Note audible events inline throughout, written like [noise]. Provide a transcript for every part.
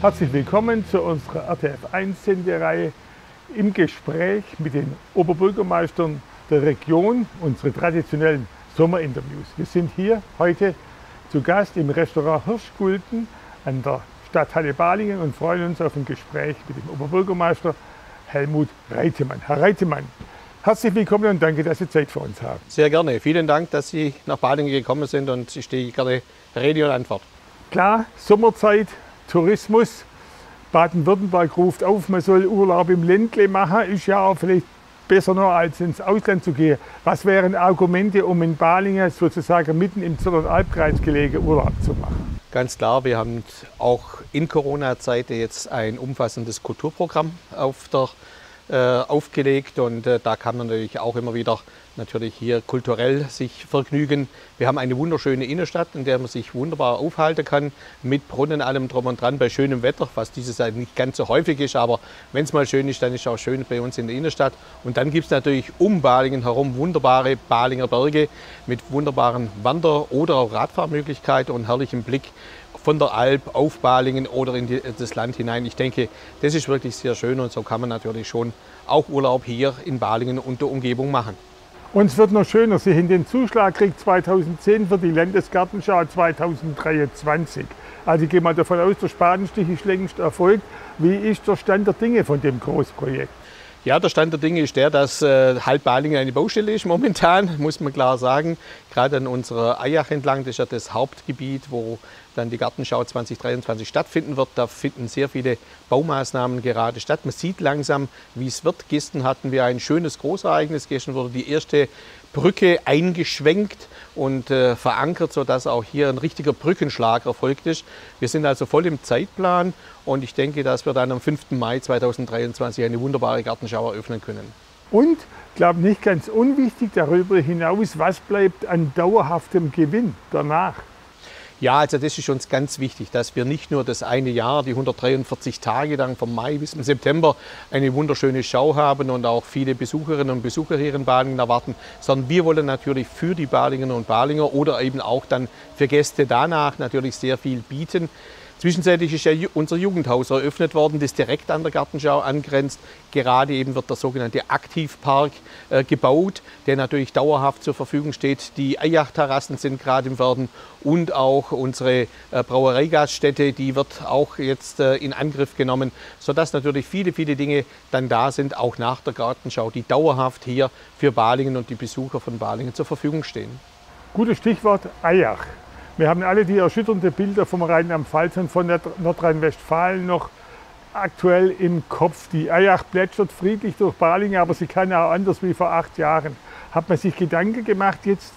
Herzlich willkommen zu unserer RTF1-Sendereihe im Gespräch mit den Oberbürgermeistern der Region, unsere traditionellen Sommerinterviews. Wir sind hier heute zu Gast im Restaurant Hirschgulden an der Stadthalle Balingen und freuen uns auf ein Gespräch mit dem Oberbürgermeister Helmut Reitemann. Herr Reitemann, herzlich willkommen und danke, dass Sie Zeit für uns haben. Sehr gerne. Vielen Dank, dass Sie nach Balingen gekommen sind und ich stehe gerne Rede und Antwort. Klar, Sommerzeit, Tourismus. Baden-Württemberg ruft auf, man soll Urlaub im Ländle machen, ist ja auch vielleicht besser noch als ins Ausland zu gehen. Was wären Argumente, um in Balingen sozusagen mitten im Zollernalbkreis gelegen Urlaub zu machen? Ganz klar, wir haben auch in Corona-Zeiten jetzt ein umfassendes Kulturprogramm auf der aufgelegt und äh, da kann man natürlich auch immer wieder natürlich hier kulturell sich vergnügen. Wir haben eine wunderschöne Innenstadt, in der man sich wunderbar aufhalten kann, mit Brunnen, allem drum und dran, bei schönem Wetter, was dieses Jahr nicht ganz so häufig ist, aber wenn es mal schön ist, dann ist es auch schön bei uns in der Innenstadt. Und dann gibt es natürlich um Balingen herum wunderbare Balinger Berge mit wunderbaren Wander- oder auch Radfahrmöglichkeiten und herrlichem Blick von der Alp auf Balingen oder in die, das Land hinein. Ich denke, das ist wirklich sehr schön und so kann man natürlich schon auch Urlaub hier in Balingen und der Umgebung machen. Und es wird noch schöner, Sie haben den Zuschlag gekriegt 2010 für die Landesgartenschau 2023. Also ich gehe mal davon aus, der Spatenstich ist längst erfolgt. Wie ist der Stand der Dinge von dem Großprojekt? Ja, der Stand der Dinge ist der, dass äh, halb Balingen eine Baustelle ist momentan, [laughs] muss man klar sagen. Gerade an unserer Eyach entlang, das ist ja das Hauptgebiet, wo dann die Gartenschau 2023 stattfinden wird. Da finden sehr viele Baumaßnahmen gerade statt. Man sieht langsam, wie es wird. Gestern hatten wir ein schönes Großereignis. Gestern wurde die erste Brücke eingeschwenkt und äh, verankert, sodass auch hier ein richtiger Brückenschlag erfolgt ist. Wir sind also voll im Zeitplan und ich denke, dass wir dann am 5. Mai 2023 eine wunderbare Gartenschau eröffnen können. Und, glaube nicht ganz unwichtig darüber hinaus, was bleibt an dauerhaftem Gewinn danach? Ja, also das ist uns ganz wichtig, dass wir nicht nur das eine Jahr, die 143 Tage lang vom Mai bis zum September eine wunderschöne Schau haben und auch viele Besucherinnen und Besucher hier in Balingen erwarten, sondern wir wollen natürlich für die Balingerinnen und Balinger oder eben auch dann für Gäste danach natürlich sehr viel bieten. Zwischenzeitlich ist ja unser Jugendhaus eröffnet worden, das direkt an der Gartenschau angrenzt. Gerade eben wird der sogenannte Aktivpark äh, gebaut, der natürlich dauerhaft zur Verfügung steht. Die Eyach-Terrassen sind gerade im Werden und auch unsere äh, Brauereigaststätte, die wird auch jetzt äh, in Angriff genommen, sodass natürlich viele, viele Dinge dann da sind, auch nach der Gartenschau, die dauerhaft hier für Balingen und die Besucher von Balingen zur Verfügung stehen. Gutes Stichwort Eyach. Wir haben alle die erschütternden Bilder vom Rheinland-Pfalz und von Nordrhein-Westfalen noch aktuell im Kopf. Die Eyach plätschert friedlich durch Balingen, aber sie kann auch anders wie vor acht Jahren. Hat man sich Gedanken gemacht jetzt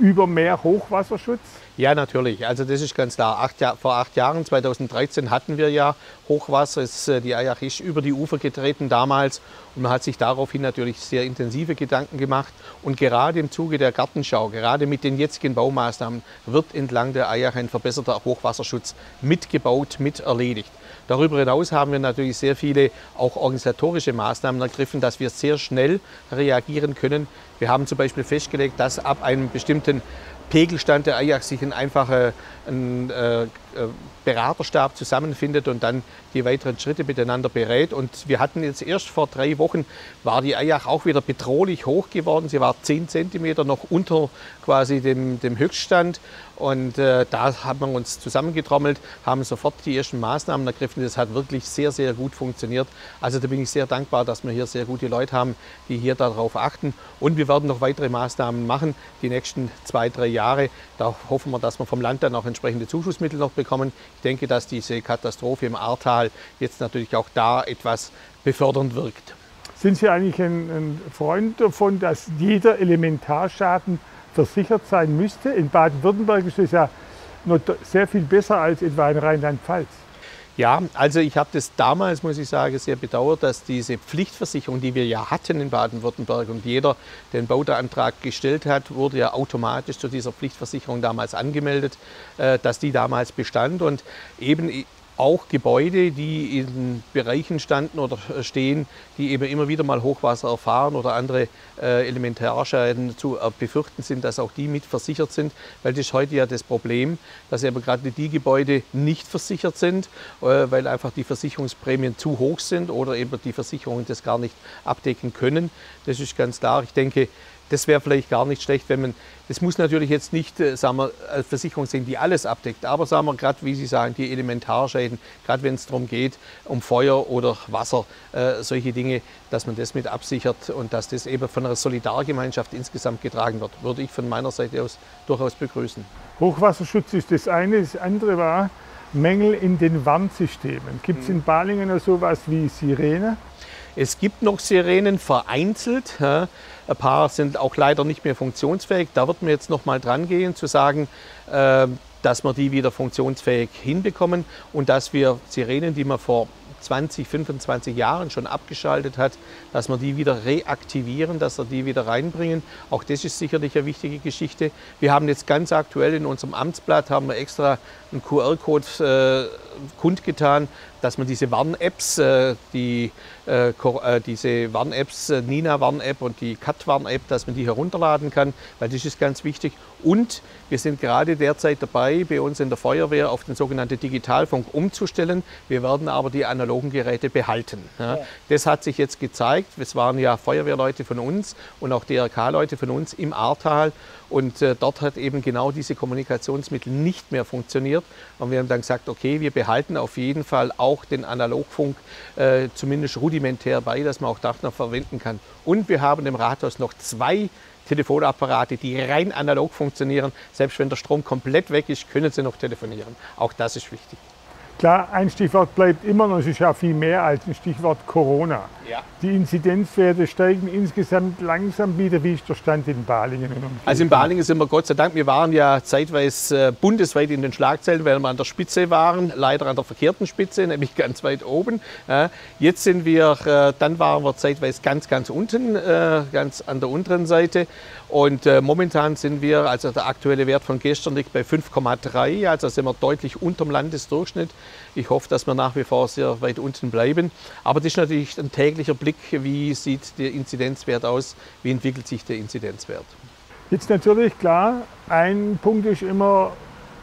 über mehr Hochwasserschutz? Ja, natürlich. Also das ist ganz klar. Acht Jahr, vor acht Jahren, 2013, hatten wir ja Hochwasser. Es, äh, die Eyach ist über die Ufer getreten damals und man hat sich daraufhin natürlich sehr intensive Gedanken gemacht. Und gerade im Zuge der Gartenschau, gerade mit den jetzigen Baumaßnahmen, wird entlang der Eyach ein verbesserter Hochwasserschutz mitgebaut, mit erledigt. Darüber hinaus haben wir natürlich sehr viele auch organisatorische Maßnahmen ergriffen, dass wir sehr schnell reagieren können. Wir haben zum Beispiel festgelegt, dass ab einem bestimmten Pegelstand der Ajax sich ein einfacher ein, äh, Beraterstab zusammenfindet und dann die weiteren Schritte miteinander berät. Und wir hatten jetzt erst vor drei Wochen, war die Eyach auch wieder bedrohlich hoch geworden. Sie war 10 cm noch unter quasi dem, dem Höchststand. Und äh, da haben wir uns zusammengetrommelt, haben sofort die ersten Maßnahmen ergriffen. Das hat wirklich sehr, sehr gut funktioniert. Also da bin ich sehr dankbar, dass wir hier sehr gute Leute haben, die hier darauf achten. Und wir werden noch weitere Maßnahmen machen, die nächsten zwei, drei Jahre. Da hoffen wir, dass wir vom Land dann auch entsprechende Zuschussmittel noch bekommen. Ich denke, dass diese Katastrophe im Ahrtal jetzt natürlich auch da etwas befördernd wirkt. Sind Sie eigentlich ein, ein Freund davon, dass jeder Elementarschaden versichert sein müsste? In Baden-Württemberg ist es ja noch sehr viel besser als etwa in Rheinland-Pfalz. Ja, also ich habe das damals, muss ich sagen, sehr bedauert, dass diese Pflichtversicherung, die wir ja hatten in Baden-Württemberg und jeder, der den Bauteantrag gestellt hat, wurde ja automatisch zu dieser Pflichtversicherung damals angemeldet, äh, dass die damals bestand. Und eben auch Gebäude, die in Bereichen standen oder stehen, die eben immer wieder mal Hochwasser erfahren oder andere äh, Elementarschäden zu äh, befürchten sind, dass auch die mit versichert sind. Weil das ist heute ja das Problem, dass eben gerade die Gebäude nicht versichert sind, äh, weil einfach die Versicherungsprämien zu hoch sind oder eben die Versicherungen das gar nicht abdecken können. Das ist ganz klar. Ich denke, das wäre vielleicht gar nicht schlecht, wenn man, das muss natürlich jetzt nicht, äh, sagen wir, als Versicherung sein, die alles abdeckt, aber sagen wir gerade, wie Sie sagen, die Elementarschäden, gerade wenn es darum geht, um Feuer oder Wasser, äh, solche Dinge, dass man das mit absichert und dass das eben von einer Solidargemeinschaft insgesamt getragen wird, würde ich von meiner Seite aus durchaus begrüßen. Hochwasserschutz ist das eine, das andere war Mängel in den Warnsystemen. Gibt es in Balingen noch sowas wie Sirene? Es gibt noch Sirenen vereinzelt. Ein paar sind auch leider nicht mehr funktionsfähig. Da wird man jetzt noch mal dran gehen, zu sagen, ähm, dass wir die wieder funktionsfähig hinbekommen und dass wir Sirenen, die man vor 20, 25 Jahren schon abgeschaltet hat, dass wir die wieder reaktivieren, dass wir die wieder reinbringen. Auch das ist sicherlich eine wichtige Geschichte. Wir haben jetzt ganz aktuell in unserem Amtsblatt haben wir extra einen QR-Code äh, kundgetan, dass man diese Warn-Apps, äh, die, diese Warn-Apps, äh, Nina-Warn-App und die Cat-Warn-App, dass man die herunterladen kann, weil das ist ganz wichtig. Und wir sind gerade derzeit dabei, bei uns in der Feuerwehr auf den sogenannten Digitalfunk umzustellen. Wir werden aber die analogen Geräte behalten. Ja. Das hat sich jetzt gezeigt. Es waren ja Feuerwehrleute von uns und auch DRK-Leute von uns im Ahrtal. Und äh, dort hat eben genau diese Kommunikationsmittel nicht mehr funktioniert. Und wir haben dann gesagt, okay, wir behalten auf jeden Fall auch den Analogfunk äh, zumindest rudimentär bei, dass man auch das noch verwenden kann. Und wir haben im Rathaus noch zwei Telefonapparate, die rein analog funktionieren. Selbst wenn der Strom komplett weg ist, können sie noch telefonieren. Auch das ist wichtig. Klar, ein Stichwort bleibt immer noch, es ist ja viel mehr als ein Stichwort Corona. Ja. Die Inzidenzwerte steigen insgesamt langsam wieder. Wie ist der Stand in Balingen? Also in Balingen sind wir Gott sei Dank, wir waren ja zeitweise äh, bundesweit in den Schlagzeilen, weil wir an der Spitze waren, leider an der verkehrten Spitze, nämlich [laughs] ganz weit oben. Jetzt sind wir, äh, dann waren wir zeitweise ganz, ganz unten, äh, ganz an der unteren Seite. Und momentan sind wir, also der aktuelle Wert von gestern liegt bei 5,3, also sind wir deutlich unterm Landesdurchschnitt. Ich hoffe, dass wir nach wie vor sehr weit unten bleiben. Aber das ist natürlich ein täglicher Blick, wie sieht der Inzidenzwert aus, wie entwickelt sich der Inzidenzwert. Jetzt natürlich klar, ein Punkt ist immer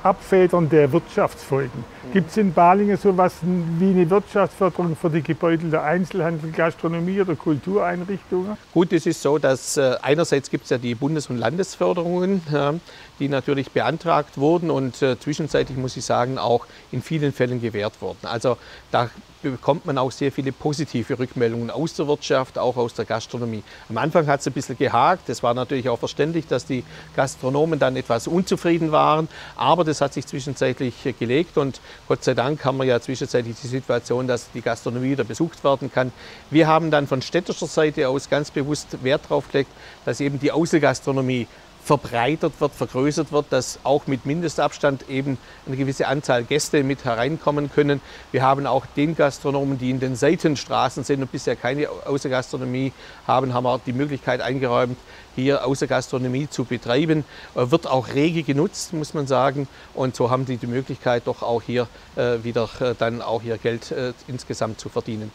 Abfedern der Wirtschaftsfolgen. Gibt es in Balingen so etwas wie eine Wirtschaftsförderung für die Gebäude der Einzelhandel, Gastronomie oder Kultureinrichtungen? Gut, es ist so, dass äh, einerseits gibt es ja die Bundes- und Landesförderungen, ja, die natürlich beantragt wurden und äh, zwischenzeitlich muss ich sagen auch in vielen Fällen gewährt wurden. Also da bekommt man auch sehr viele positive Rückmeldungen aus der Wirtschaft, auch aus der Gastronomie. Am Anfang hat es ein bisschen gehakt. Es war natürlich auch verständlich, dass die Gastronomen dann etwas unzufrieden waren. Aber das hat sich zwischenzeitlich gelegt und Gott sei Dank haben wir ja zwischenzeitlich die Situation, dass die Gastronomie wieder besucht werden kann. Wir haben dann von städtischer Seite aus ganz bewusst Wert darauf gelegt, dass eben die Außengastronomie verbreitert wird, vergrößert wird, dass auch mit Mindestabstand eben eine gewisse Anzahl Gäste mit hereinkommen können. Wir haben auch den Gastronomen, die in den Seitenstraßen sind und bisher keine Außergastronomie haben, haben wir die Möglichkeit eingeräumt, hier Außergastronomie zu betreiben. Äh, wird auch rege genutzt, muss man sagen. Und so haben die die Möglichkeit, doch auch hier äh, wieder äh, dann auch ihr Geld insgesamt zu verdienen.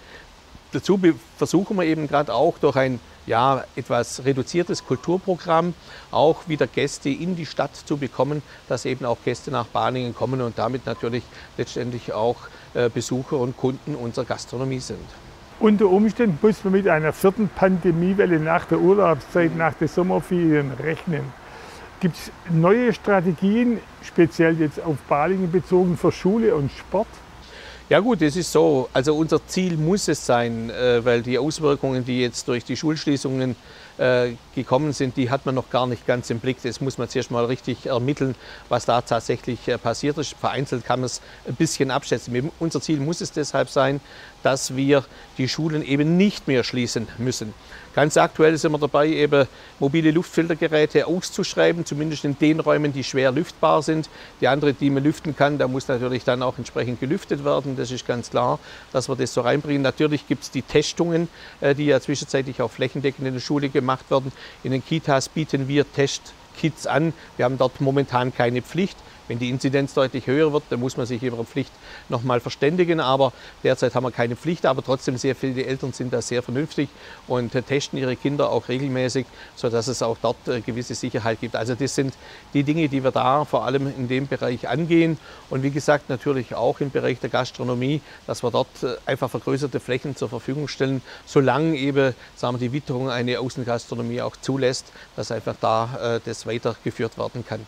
Dazu versuchen wir eben gerade auch durch ein ja, etwas reduziertes Kulturprogramm auch wieder Gäste in die Stadt zu bekommen, dass eben auch Gäste nach Balingen kommen und damit natürlich letztendlich auch äh, Besucher und Kunden unserer Gastronomie sind. Unter Umständen muss man mit einer vierten Pandemiewelle nach der Urlaubszeit, nach den Sommerferien rechnen. Gibt es neue Strategien, speziell jetzt auf Balingen bezogen, für Schule und Sport? Ja gut, es ist so. Also unser Ziel muss es sein, äh, weil die Auswirkungen, die jetzt durch die Schulschließungen gekommen sind, die hat man noch gar nicht ganz im Blick. Das muss man zuerst mal richtig ermitteln, was da tatsächlich äh, passiert ist. Vereinzelt kann man es ein bisschen abschätzen. Unser Ziel muss es deshalb sein, dass wir die Schulen eben nicht mehr schließen müssen. Ganz aktuell sind wir dabei, eben mobile Luftfiltergeräte auszuschreiben, zumindest in den Räumen, die schwer lüftbar sind. Die andere, die man lüften kann, da muss natürlich dann auch entsprechend gelüftet werden. Das ist ganz klar, dass wir das so reinbringen. Natürlich gibt es die Testungen, äh, die ja zwischenzeitlich auch flächendeckend in der Schule gemacht werden. In den Kitas bieten wir Testkits an. Wir haben dort momentan keine Pflicht. Wenn die Inzidenz deutlich höher wird, dann muss man sich über eine Pflicht nochmal verständigen. Aber derzeit haben wir keine Pflicht, aber trotzdem sehr viele Eltern sind da sehr vernünftig und testen ihre Kinder auch regelmäßig, sodass es auch dort äh, gewisse Sicherheit gibt. Also das sind die Dinge, die wir da vor allem in dem Bereich angehen. Und wie gesagt, natürlich auch im Bereich der Gastronomie, dass wir dort äh, einfach vergrößerte Flächen zur Verfügung stellen, solange eben sagen wir, die Witterung eine Außengastronomie auch zulässt, dass einfach da äh, das weitergeführt werden kann.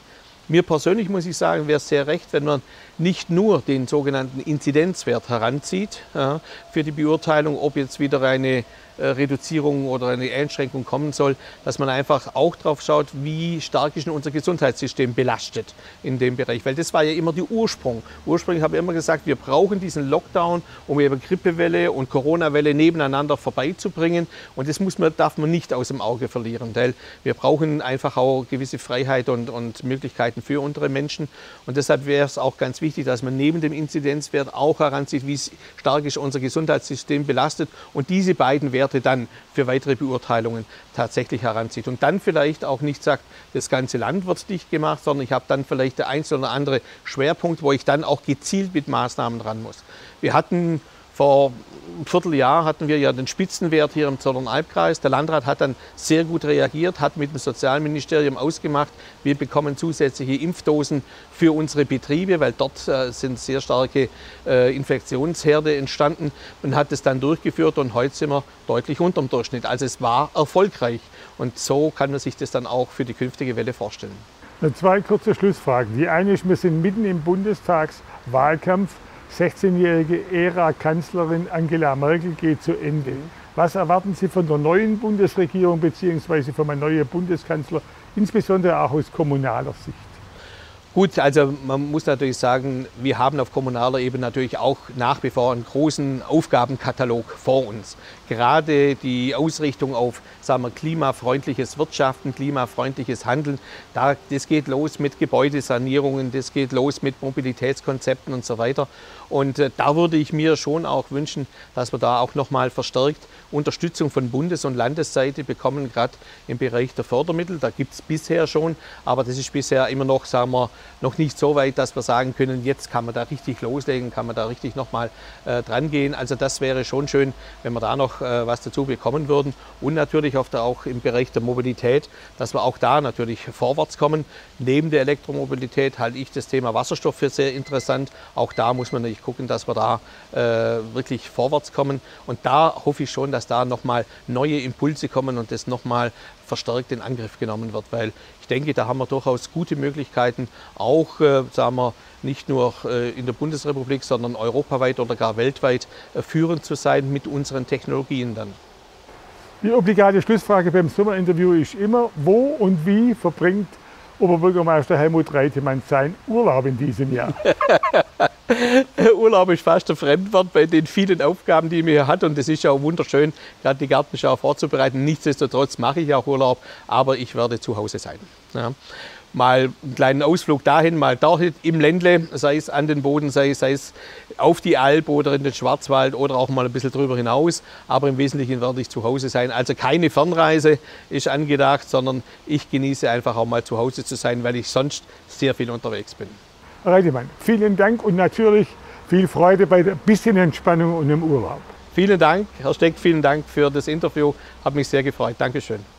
Mir persönlich muss ich sagen, wäre es sehr recht, wenn man nicht nur den sogenannten Inzidenzwert heranzieht ja, für die Beurteilung, ob jetzt wieder eine Reduzierung oder eine Einschränkung kommen soll, dass man einfach auch darauf schaut, wie stark ist unser Gesundheitssystem belastet in dem Bereich. Weil das war ja immer der Ursprung. Ursprünglich habe ich immer gesagt, wir brauchen diesen Lockdown, um eben Grippewelle und Corona-Welle nebeneinander vorbeizubringen. Und das muss man, darf man nicht aus dem Auge verlieren, weil wir brauchen einfach auch gewisse Freiheit und, und Möglichkeiten für unsere Menschen. Und deshalb wäre es auch ganz wichtig, dass man neben dem Inzidenzwert auch heranzieht, wie stark ist unser Gesundheitssystem belastet und diese beiden Werte Werte dann für weitere Beurteilungen tatsächlich heranzieht. Und dann vielleicht auch nicht sagt, das ganze Land wird dicht gemacht, sondern ich habe dann vielleicht der ein oder andere Schwerpunkt, wo ich dann auch gezielt mit Maßnahmen dran muss. Wir hatten vor einem Vierteljahr hatten wir ja den Spitzenwert hier im Zollernalbkreis. Der Landrat hat dann sehr gut reagiert, hat mit dem Sozialministerium ausgemacht, wir bekommen zusätzliche Impfdosen für unsere Betriebe, weil dort äh, sind sehr starke äh, Infektionsherde entstanden und hat es dann durchgeführt und heute sind wir deutlich unter dem Durchschnitt. Also es war erfolgreich und so kann man sich das dann auch für die künftige Welle vorstellen. Zwei kurze Schlussfragen. Die eine ist, wir sind mitten im Bundestagswahlkampf. 16-jährige Ära-Kanzlerin Angela Merkel geht zu Ende. Was erwarten Sie von der neuen Bundesregierung bzw. vom neuen Bundeskanzler, insbesondere auch aus kommunaler Sicht? Gut, also man muss natürlich sagen, wir haben auf kommunaler Ebene natürlich auch nach wie vor einen großen Aufgabenkatalog vor uns. Gerade die Ausrichtung auf sagen wir, klimafreundliches Wirtschaften, klimafreundliches Handeln, da, das geht los mit Gebäudesanierungen, das geht los mit Mobilitätskonzepten und so weiter. Und äh, da würde ich mir schon auch wünschen, dass wir da auch nochmal verstärkt Unterstützung von Bundes- und Landesseite bekommen, gerade im Bereich der Fördermittel. Da gibt es bisher schon, aber das ist bisher immer noch, sagen wir, noch nicht so weit, dass wir sagen können, jetzt kann man da richtig loslegen, kann man da richtig nochmal äh, dran gehen. Also das wäre schon schön, wenn wir da noch äh, was dazu bekommen würden. Und natürlich auch, da, auch im Bereich der Mobilität, dass wir auch da natürlich vorwärts kommen. Neben der Elektromobilität halte ich das Thema Wasserstoff für sehr interessant. Auch da muss man natürlich gucken, dass wir da äh, wirklich vorwärts kommen. Und da hoffe ich schon, dass da nochmal neue Impulse kommen und das nochmal verstärkt in Angriff genommen wird, weil ich denke, da haben wir durchaus gute Möglichkeiten, auch äh, sagen wir, nicht nur äh, in der Bundesrepublik, sondern europaweit oder gar weltweit äh, führend zu sein mit unseren Technologien dann. Die obligate Schlussfrage beim Sommerinterview ist immer, wo und wie verbringt Oberbürgermeister Helmut Reitemann seinen Urlaub in diesem Jahr? [laughs] [laughs] Urlaub ist fast ein Fremdwort bei den vielen Aufgaben, die man hier hat. Und es ist ja auch wunderschön, gerade die Gartenschau vorzubereiten. Nichtsdestotrotz mache ich auch Urlaub, aber ich werde zu Hause sein. Ja. Mal einen kleinen Ausflug dahin, mal dahin im Ländle, sei es an den Boden, sei, sei es auf die Alp oder in den Schwarzwald oder auch mal ein bisschen drüber hinaus. Aber im Wesentlichen werde ich zu Hause sein. Also keine Fernreise ist angedacht, sondern ich genieße einfach auch mal zu Hause zu sein, weil ich sonst sehr viel unterwegs bin. Reidemann, vielen Dank und natürlich viel Freude bei der bisschen Entspannung und im Urlaub. Vielen Dank, Herr Steck, vielen Dank für das Interview. Hat mich sehr gefreut. Dankeschön.